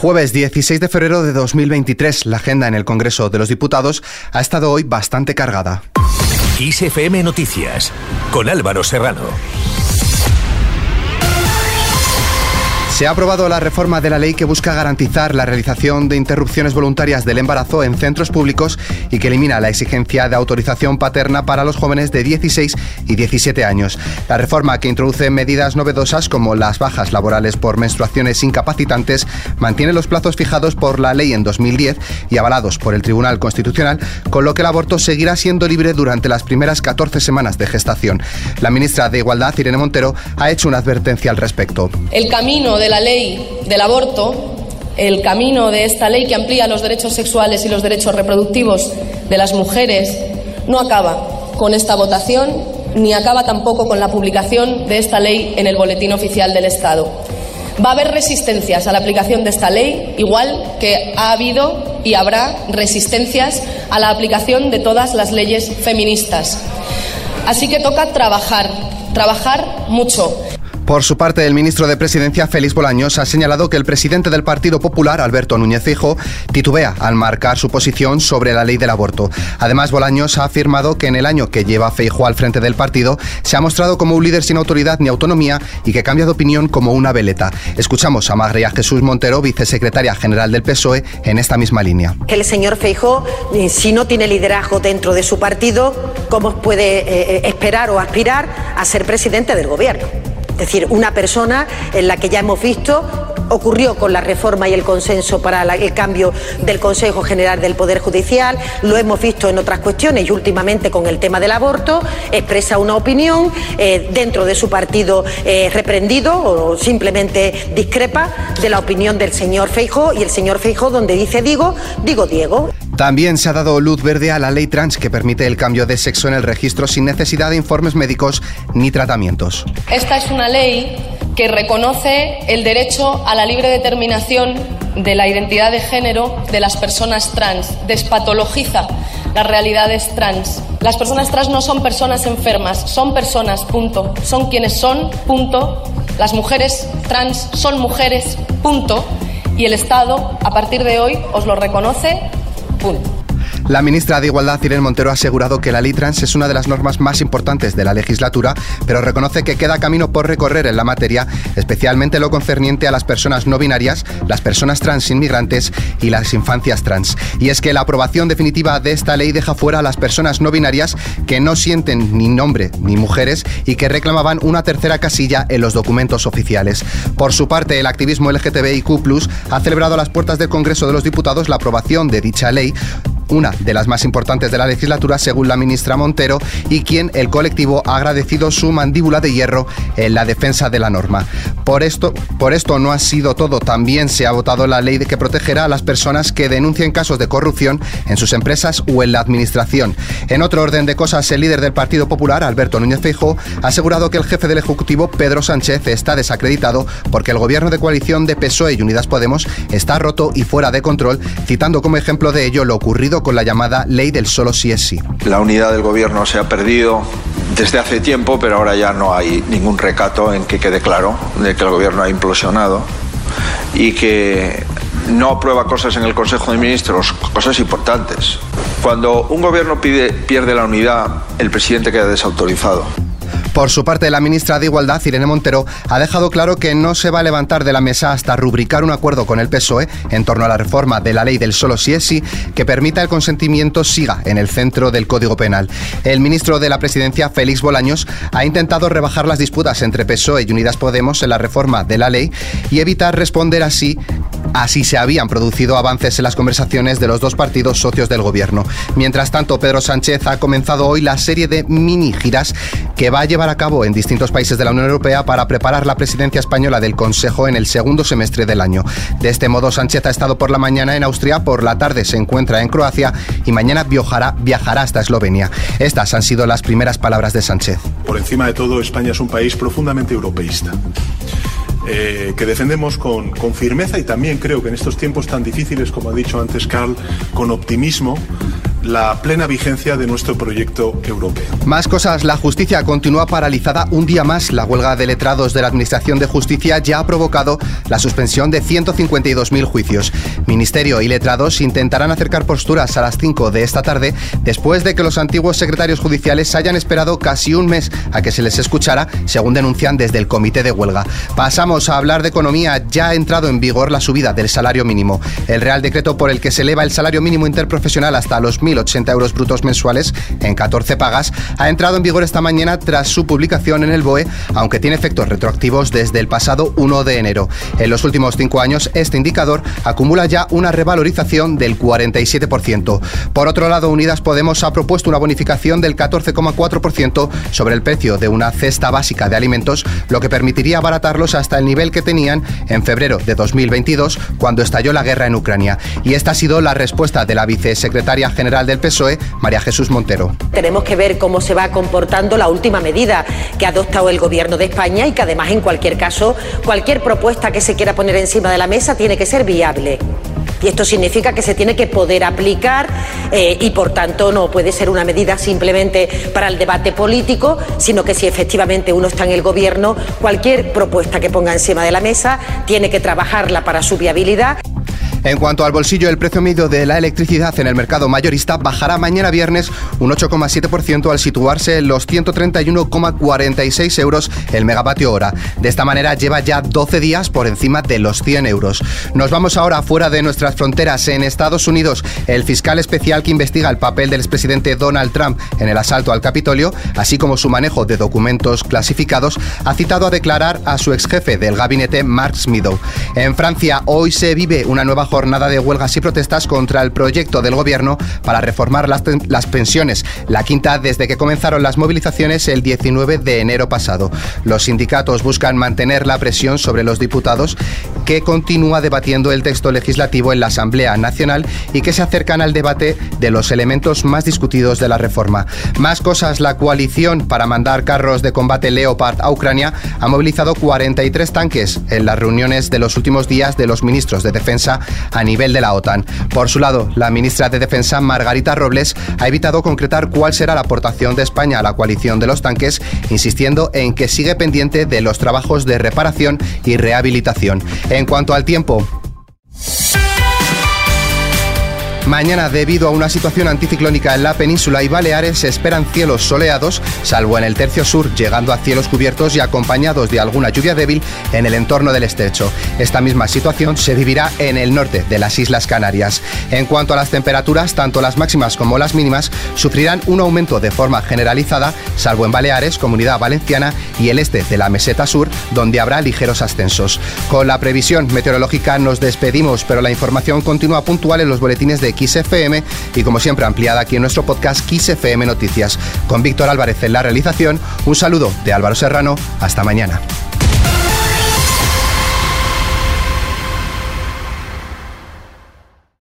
Jueves 16 de febrero de 2023, la agenda en el Congreso de los Diputados ha estado hoy bastante cargada. ISFM Noticias, con Álvaro Serrano. Se ha aprobado la reforma de la ley que busca garantizar la realización de interrupciones voluntarias del embarazo en centros públicos y que elimina la exigencia de autorización paterna para los jóvenes de 16 y 17 años. La reforma que introduce medidas novedosas como las bajas laborales por menstruaciones incapacitantes mantiene los plazos fijados por la ley en 2010 y avalados por el Tribunal Constitucional, con lo que el aborto seguirá siendo libre durante las primeras 14 semanas de gestación. La ministra de Igualdad, Irene Montero, ha hecho una advertencia al respecto. El camino de la ley del aborto, el camino de esta ley que amplía los derechos sexuales y los derechos reproductivos de las mujeres, no acaba con esta votación ni acaba tampoco con la publicación de esta ley en el Boletín Oficial del Estado. Va a haber resistencias a la aplicación de esta ley, igual que ha habido y habrá resistencias a la aplicación de todas las leyes feministas. Así que toca trabajar, trabajar mucho. Por su parte, el ministro de Presidencia, Félix Bolaños, ha señalado que el presidente del Partido Popular, Alberto Núñez Fijo, titubea al marcar su posición sobre la ley del aborto. Además, Bolaños ha afirmado que en el año que lleva Feijo al frente del partido, se ha mostrado como un líder sin autoridad ni autonomía y que cambia de opinión como una veleta. Escuchamos a Magria Jesús Montero, vicesecretaria general del PSOE, en esta misma línea. El señor Feijo, eh, si no tiene liderazgo dentro de su partido, ¿cómo puede eh, eh, esperar o aspirar a ser presidente del gobierno? Es decir, una persona en la que ya hemos visto ocurrió con la reforma y el consenso para el cambio del Consejo General del Poder Judicial, lo hemos visto en otras cuestiones y últimamente con el tema del aborto, expresa una opinión, eh, dentro de su partido eh, reprendido o simplemente discrepa de la opinión del señor Feijo y el señor Feijo donde dice digo, digo Diego. También se ha dado luz verde a la ley trans que permite el cambio de sexo en el registro sin necesidad de informes médicos ni tratamientos. Esta es una ley que reconoce el derecho a la libre determinación de la identidad de género de las personas trans, despatologiza las realidades trans. Las personas trans no son personas enfermas, son personas, punto. Son quienes son, punto. Las mujeres trans son mujeres, punto. Y el Estado, a partir de hoy, os lo reconoce こ。La ministra de Igualdad, Irene Montero, ha asegurado que la ley trans es una de las normas más importantes de la legislatura, pero reconoce que queda camino por recorrer en la materia, especialmente lo concerniente a las personas no binarias, las personas trans inmigrantes y las infancias trans. Y es que la aprobación definitiva de esta ley deja fuera a las personas no binarias que no sienten ni nombre ni mujeres y que reclamaban una tercera casilla en los documentos oficiales. Por su parte, el activismo LGTBIQ ha celebrado a las puertas del Congreso de los Diputados la aprobación de dicha ley una de las más importantes de la legislatura, según la ministra Montero, y quien el colectivo ha agradecido su mandíbula de hierro en la defensa de la norma. Por esto, por esto no ha sido todo. También se ha votado la ley que protegerá a las personas que denuncien casos de corrupción en sus empresas o en la administración. En otro orden de cosas, el líder del Partido Popular, Alberto Núñez Feijóo, ha asegurado que el jefe del Ejecutivo, Pedro Sánchez, está desacreditado porque el gobierno de coalición de PSOE y Unidas Podemos está roto y fuera de control, citando como ejemplo de ello lo ocurrido con la llamada ley del solo sí es sí. La unidad del gobierno se ha perdido desde hace tiempo, pero ahora ya no hay ningún recato en que quede claro de que el gobierno ha implosionado y que no aprueba cosas en el Consejo de Ministros, cosas importantes. Cuando un gobierno pierde la unidad, el presidente queda desautorizado. Por su parte, la ministra de Igualdad, Irene Montero, ha dejado claro que no se va a levantar de la mesa hasta rubricar un acuerdo con el PSOE en torno a la reforma de la ley del solo si es sí que permita el consentimiento siga en el centro del Código Penal. El ministro de la Presidencia, Félix Bolaños, ha intentado rebajar las disputas entre PSOE y Unidas Podemos en la reforma de la ley y evitar responder así Así se habían producido avances en las conversaciones de los dos partidos socios del gobierno. Mientras tanto, Pedro Sánchez ha comenzado hoy la serie de mini giras que va a llevar a cabo en distintos países de la Unión Europea para preparar la presidencia española del Consejo en el segundo semestre del año. De este modo, Sánchez ha estado por la mañana en Austria, por la tarde se encuentra en Croacia y mañana viajará, viajará hasta Eslovenia. Estas han sido las primeras palabras de Sánchez. Por encima de todo, España es un país profundamente europeísta. Eh, que defendemos con, con, firmeza y también creo que en estos tiempos tan difíciles, como ha dicho antes Carl, con optimismo la plena vigencia de nuestro proyecto europeo. Más cosas, la justicia continúa paralizada un día más. La huelga de letrados de la Administración de Justicia ya ha provocado la suspensión de 152.000 juicios. Ministerio y letrados intentarán acercar posturas a las 5 de esta tarde después de que los antiguos secretarios judiciales hayan esperado casi un mes a que se les escuchara, según denuncian desde el comité de huelga. Pasamos a hablar de economía. Ya ha entrado en vigor la subida del salario mínimo. El Real Decreto por el que se eleva el salario mínimo interprofesional hasta los 1.080 euros brutos mensuales en 14 pagas ha entrado en vigor esta mañana tras su publicación en el BOE, aunque tiene efectos retroactivos desde el pasado 1 de enero. En los últimos cinco años, este indicador acumula ya una revalorización del 47%. Por otro lado, Unidas Podemos ha propuesto una bonificación del 14,4% sobre el precio de una cesta básica de alimentos, lo que permitiría abaratarlos hasta el nivel que tenían en febrero de 2022, cuando estalló la guerra en Ucrania. Y esta ha sido la respuesta de la vicesecretaria general del PSOE, María Jesús Montero. Tenemos que ver cómo se va comportando la última medida que ha adoptado el Gobierno de España y que además, en cualquier caso, cualquier propuesta que se quiera poner encima de la mesa tiene que ser viable. Y esto significa que se tiene que poder aplicar eh, y, por tanto, no puede ser una medida simplemente para el debate político, sino que si efectivamente uno está en el Gobierno, cualquier propuesta que ponga encima de la mesa tiene que trabajarla para su viabilidad. En cuanto al bolsillo, el precio medio de la electricidad en el mercado mayorista bajará mañana viernes un 8,7% al situarse en los 131,46 euros el megavatio hora. De esta manera lleva ya 12 días por encima de los 100 euros. Nos vamos ahora fuera de nuestras fronteras. En Estados Unidos, el fiscal especial que investiga el papel del expresidente Donald Trump en el asalto al Capitolio, así como su manejo de documentos clasificados, ha citado a declarar a su ex jefe del gabinete, Mark Meadow. En Francia, hoy se vive una nueva jornada de huelgas y protestas contra el proyecto del gobierno para reformar las, las, pensiones, la quinta desde que comenzaron las movilizaciones el 19 de enero pasado. Los sindicatos buscan mantener la presión sobre los diputados que continúa debatiendo el texto legislativo en la Asamblea Nacional y que se acercan al debate de los elementos más discutidos de la reforma. Más cosas, la coalición para mandar carros de combate Leopard a Ucrania ha movilizado 43 tanques en las reuniones de los últimos días de los ministros de Defensa a nivel de la OTAN. Por su lado, la ministra de Defensa, Margarita Robles, ha evitado concretar cuál será la aportación de España a la coalición de los tanques, insistiendo en que sigue pendiente de los trabajos de reparación y rehabilitación. En cuanto al tiempo, Mañana, debido a una situación anticiclónica en la península y Baleares, se esperan cielos soleados, salvo en el tercio sur, llegando a cielos cubiertos y acompañados de alguna lluvia débil en el entorno del estrecho. Esta misma situación se vivirá en el norte de las Islas Canarias. En cuanto a las temperaturas, tanto las máximas como las mínimas sufrirán un aumento de forma generalizada, salvo en Baleares, Comunidad Valenciana y el este de la meseta sur, donde habrá ligeros ascensos. Con la previsión meteorológica nos despedimos, pero la información continúa puntual en los boletines de XFM y como siempre ampliada aquí en nuestro podcast XFM Noticias. Con Víctor Álvarez en la realización, un saludo de Álvaro Serrano, hasta mañana.